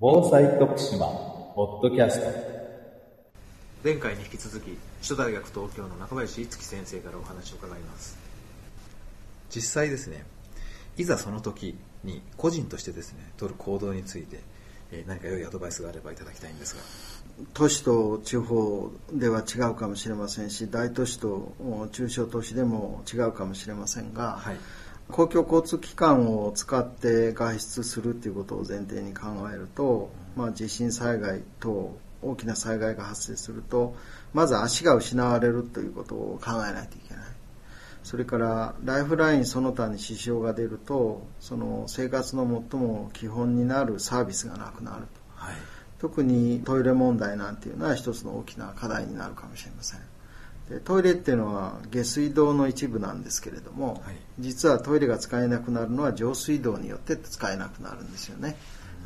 防災徳島ポッドキャスト。前回に引き続き首都大学東京の中林一樹先生からお話を伺います。実際ですねいざその時に個人としてですね取る行動について、えー何か良いアドバイスがあればいただきたいんですが。都市と地方では違うかもしれませんし大都市と中小都市でも違うかもしれませんが、はい公共交通機関を使って外出するということを前提に考えると、まあ、地震災害等大きな災害が発生するとまず足が失われるということを考えないといけない。それからライフラインその他に支障が出るとその生活の最も基本になるサービスがなくなると。はい。特にトイレ問題なんていうのは一つの大きな課題になるかもしれませんでトイレっていうのは下水道の一部なんですけれども、はい。実はトイレが使えなくなるのは上水道によって使えなくなるんですよね。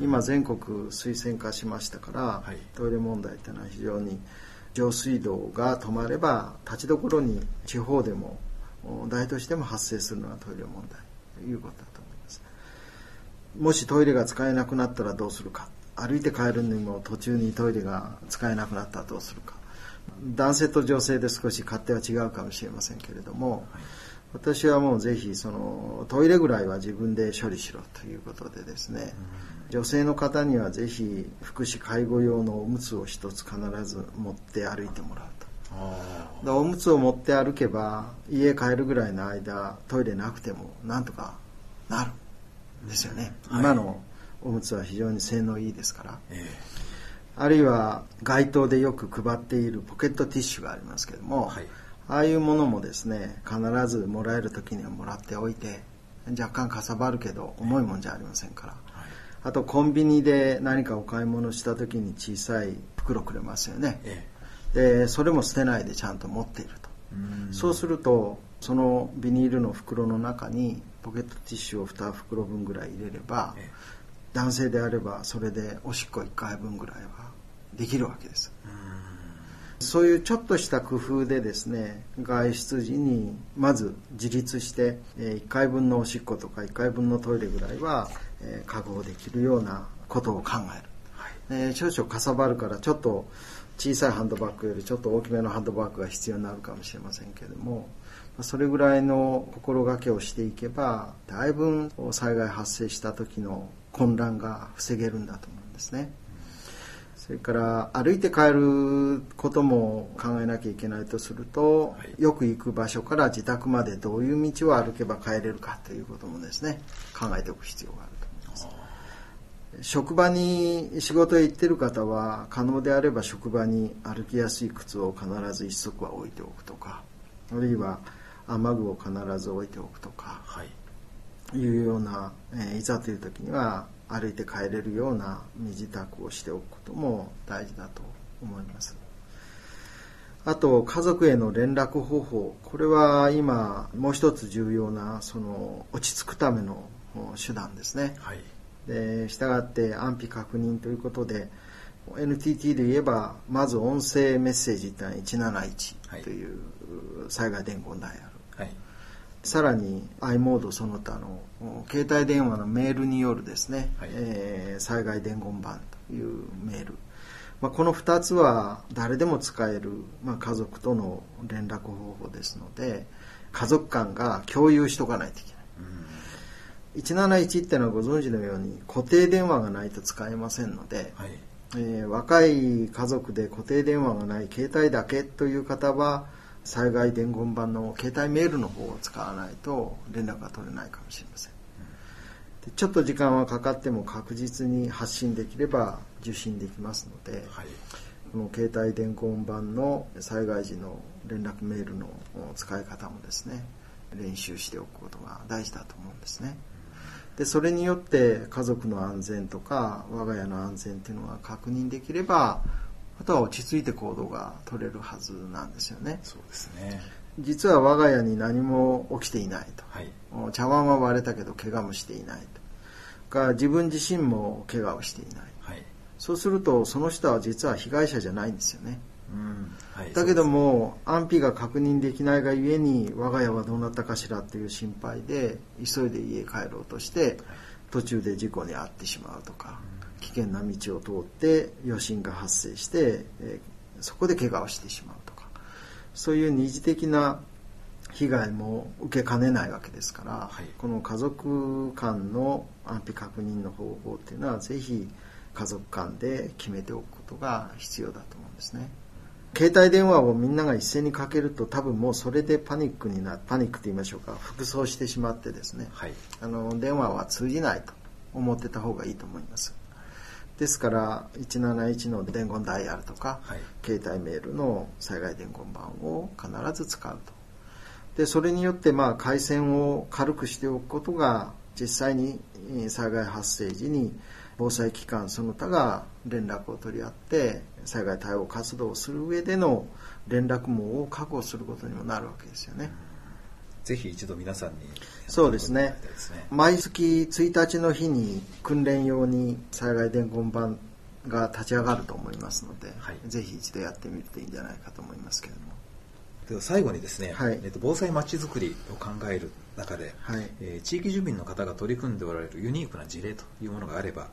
今全国水洗化しましたから、はい。トイレ問題っていうのは非常に上水道が止まれば立ちどころに地方でもお大都市でも発生するのはトイレ問題ということだと思います。もしトイレが使えなくなったらどうするか。歩いて帰るにも途中にトイレが使えなくなったらどうするか男性と女性で少し勝手は違うかもしれませんけれども、私はもうぜひそのトイレぐらいは自分で処理しろということでですね、女性の方にはぜひ福祉介護用のおむつを一つ必ず持って歩いてもらうと。あだおむつを持って歩けば家帰るぐらいの間トイレなくてもなんとかなる。んですよね、はい。今のおむつは非常に性能いいですから。えあるいは街頭でよく配っているポケットティッシュがありますけども、はい。ああいうものもですね必ずもらえる時にはもらっておいて若干かさばるけど重いもんじゃありませんから、あとコンビニで何かお買い物した時に小さい袋くれますよね、えでそれも捨てないでちゃんと持っていると、そうするとそのビニールの袋の中にポケットティッシュを2袋分ぐらい入れれば、ええ男性であればそれでおしっこ1回分ぐらいはできるわけです。そういうちょっとした工夫でですね外出時にまず自立して1回分のおしっことか1回分のトイレぐらいはえー確保できるようなことを考える、えー少々かさばるからちょっと小さいハンドバッグよりちょっと大きめのハンドバッグが必要になるかもしれませんけれどもまあそれぐらいの心がけをしていけばだいぶ災害発生した時の混乱が防げるんだと思うんですね。それから歩いて帰ることも考えなきゃいけないとすると、はいよく行く場所から自宅までどういう道を歩けば帰れるかということもですね考えておく必要があると思います職場に仕事へ行ってる方は可能であれば職場に歩きやすい靴を必ず一足は置いておくとかあるいは雨具を必ず置いておくとかはい。いうような、えーいざという時には歩いて帰れるような身支度をしておくことも大事だと思います。あと家族への連絡方法。これは今もう一つ重要なその落ち着くためのお手段ですね。はい。で従って安否確認ということで NTT で言えばまず音声メッセージってのは171という災害伝言ダイヤル。はいさらに i モードその他のお携帯電話のメールによるですね、はい。えー災害伝言板というメール、まあ、この2つは誰でも使える、まあ、家族との連絡方法ですので家族間が共有しとかないといけない。171ってのはご存知のように固定電話がないと使えませんので、はい。えー若い家族で固定電話がない携帯だけという方は災害伝言板の携帯メールの方を使わないと連絡が取れないかもしれません。でちょっと時間はかかっても確実に発信できれば受信できますので、はい。この携帯伝言板の災害時の連絡メールの使い方もですね練習しておくことが大事だと思うんですね。でそれによって家族の安全とか我が家の安全っていうのが確認できればあとは落ち着いて行動が取れるはずなんですよね。そうですね。実は我が家に何も起きていないと。はい。茶碗は割れたけど怪我もしていないと。が自分自身も怪我をしていない。はい。そうするとその人は実は被害者じゃないんですよね。うん。はい。だけども安否が確認できないがゆえに我が家はどうなったかしらっていう心配で急いで家へ帰ろうとして途中で事故に遭ってしまうとか危険な道を通って余震が発生して、えーそこで怪我をしてしまうとかそういう二次的な被害も受けかねないわけですから、はい。この家族間の安否確認の方法っていうのはぜひ家族間で決めておくことが必要だと思うんですね。携帯電話をみんなが一斉にかけると多分もうそれでパニックになパニックと言いましょうか服装してしまってですね、はい。あの電話は通じないと思ってた方がいいと思いますですから171の伝言ダイヤルとか、はい携帯メールの災害伝言板を必ず使うとでそれによってまあ回線を軽くしておくことが実際にえー災害発生時に防災機関その他が連絡を取り合って災害対応活動をする上での連絡網を確保することにもなるわけですよね。ぜひ一度皆さんにそうですね。毎月1日の日に訓練用に災害伝言板が立ち上がると思いますので、はい。ぜひ一度やってみるといいんじゃないかと思いますけれども。最後にですね、はい。えっと防災まちづくりを考える中で、はい。えー地域住民の方が取り組んでおられるユニークな事例というものがあれば、はい。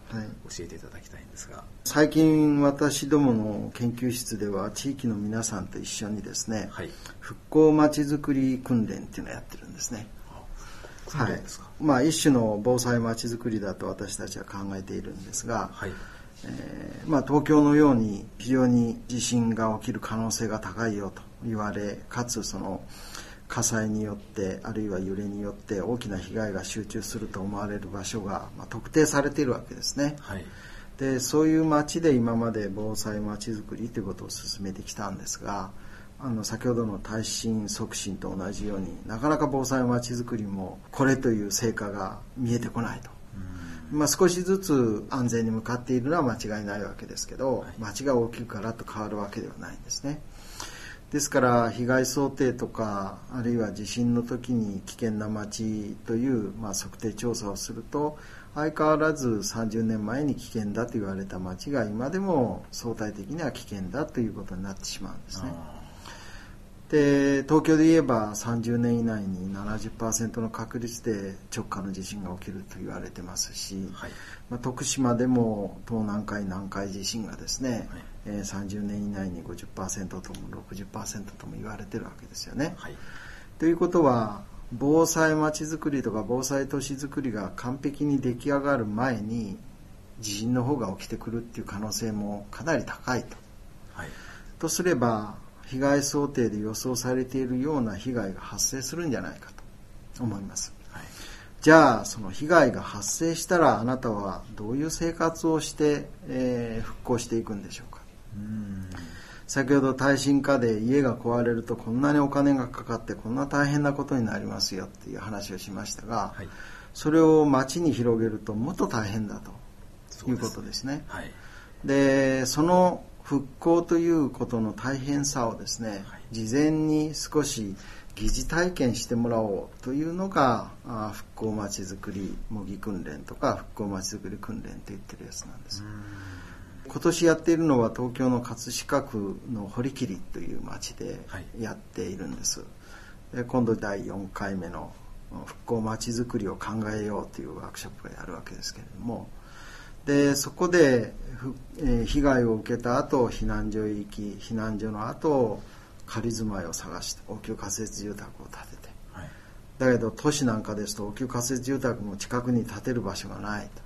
教えていただきたいんですが。最近私どもの研究室では地域の皆さんと一緒にですね、はい。復興まちづくり訓練っていうのをやってるんですね。訓練ですか？まあ一種の防災まちづくりだと私たちは考えているんですが、はい。えーまあ、東京のように非常に地震が起きる可能性が高いよと言われかつその火災によってあるいは揺れによって大きな被害が集中すると思われる場所が、まあ、特定されているわけですね。はいでそういう町で今まで防災町づくりということを進めてきたんですがあの先ほどの耐震促進と同じようになかなか防災町づくりもこれという成果が見えてこないと。まあ、少しずつ安全に向かっているのは間違いないわけですけど、はい町が大きくガラッと変わるわけではないんですね。ですから被害想定とかあるいは地震の時に危険な町という、まあ、測定調査をすると相変わらず30年前に危険だと言われた町が今でも相対的には危険だということになってしまうんですね。あで東京で言えば30年以内に70%の確率で直下の地震が起きると言われてますし、ーはい。まあ、徳島でも東南海南海地震がですね、はいえー30年以内に50%とも60%とも言われてるわけですよね。はいということは防災まちづくりとか防災都市づくりが完璧に出来上がる前に地震の方が起きてくるっていう可能性もかなり高いと。はいとすれば被害想定で予想されているような被害が発生するんじゃないかと思います。はいじゃあその被害が発生したらあなたはどういう生活をして、えー復興していくんでしょうかうん先ほど耐震化で家が壊れるとこんなにお金がかかってこんな大変なことになりますよっていう話をしましたが、はい。それを町に広げるともっと大変だというそうです。ことですね。はい。でその復興ということの大変さをですね、はい。事前に少し疑似体験してもらおうというのがあ復興まちづくり模擬訓練とか復興まちづくり訓練と言ってるやつなんです、今年やっているのは東京の葛飾区の堀切という町ではい。やっているんです、で今度第4回目の復興まちづくりを考えようというワークショップがやるわけですけれども。でそこで、ふえー被害を受けた後避難所へ行き避難所の後仮住まいを探して応急仮設住宅を建てて。はい。だけど都市なんかですと応急仮設住宅も近くに建てる場所がないと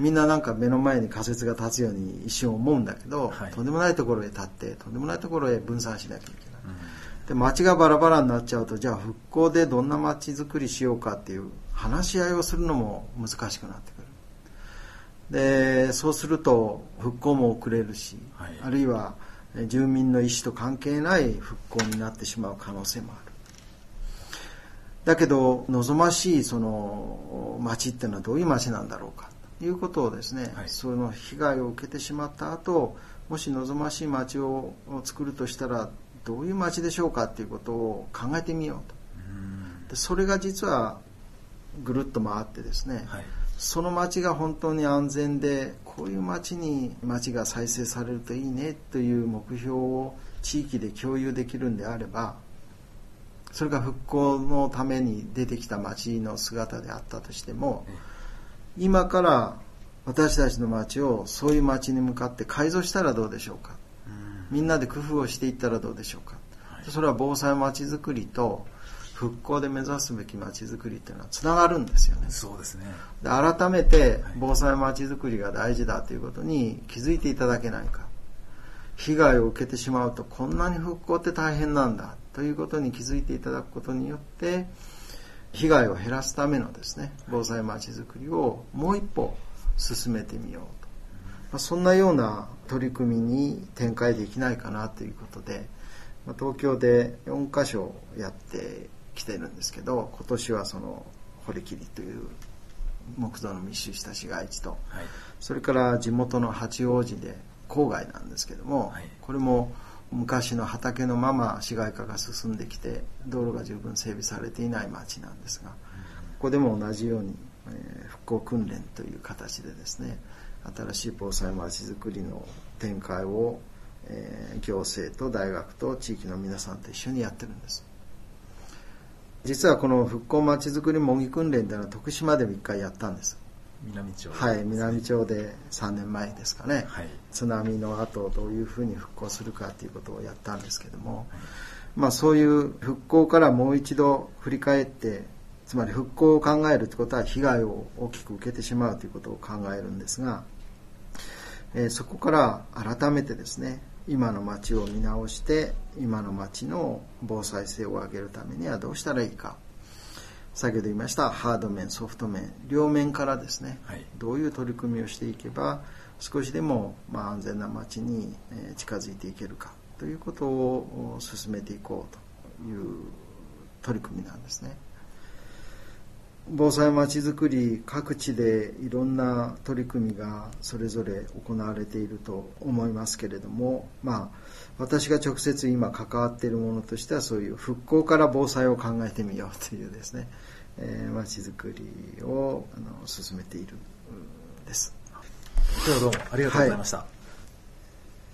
みんななんか目の前に仮設が建つように一瞬思うんだけど、はい。とんでもないところへ建ってとんでもないところへ分散しなきゃいけない、うんで街がバラバラになっちゃうとじゃあ復興でどんな街づくりしようかっていう話し合いをするのも難しくなってくる。でそうすると復興も遅れるし、はい。あるいはえ住民の意思と関係ない復興になってしまう可能性もある。だけど望ましいその町っていうのはどういう町なんだろうか。ということをですね、はい。その被害を受けてしまった後もし望ましい町を作るとしたらどういう町でしょうかっていうことを考えてみようと。うん。でそれが実はぐるっと回ってですね、はい。その町が本当に安全でこういう町に町が再生されるといいねという目標を地域で共有できるんであればそれが復興のために出てきた町の姿であったとしてもえ今から私たちの町をそういう町に向かって改造したらどうでしょうか、みんなで工夫をしていったらどうでしょうか、それは防災町づくりと復興で目指すべき町づくりっていうのはつながるんですよね。そうですね。で改めて防災町づくりが大事だということに気づいていただけないか。被害を受けてしまうとこんなに復興って大変なんだということに気づいていただくことによって被害を減らすためのですね防災まちづくりをもう一歩進めてみようと、まあ、そんなような取り組みに展開できないかなということで、まあ、東京で4カ所やってきてるんですけど今年はその堀切という木造の密集した市街地と、はい、それから地元の八王子で郊外なんですけども、はい、これも昔の畑のまま市街化が進んできて道路が十分整備されていない町なんですがここでも同じように、え、復興訓練という形でですね新しい防災まちづくりの展開を、え、行政と大学と地域の皆さんと一緒にやってるんです。実はこの復興まちづくり模擬訓練というのは徳島でも一回やったんです。南町はい南町で3年前ですかね、はい、津波の後どういうふうに復興するかということをやったんですけども、はい、まあそういう復興からもう一度振り返ってつまり復興を考えるということは被害を大きく受けてしまうということを考えるんですが、えー、そこから改めてですね今の町を見直して今の町の防災性を上げるためにはどうしたらいいか先ほど言いました。ハード面ソフト面両面からですね、はい、どういう取り組みをしていけば少しでもまあ安全な街に近づいていけるかということを進めていこうという取り組みなんですね。防災まちづくり各地でいろんな取り組みがそれぞれ行われていると思いますけれども、まあ、私が直接今関わっているものとしてはそういう復興から防災を考えてみようというですね、えー、まちづくりをあの進めているです。今日はどうもありがとうございました。はい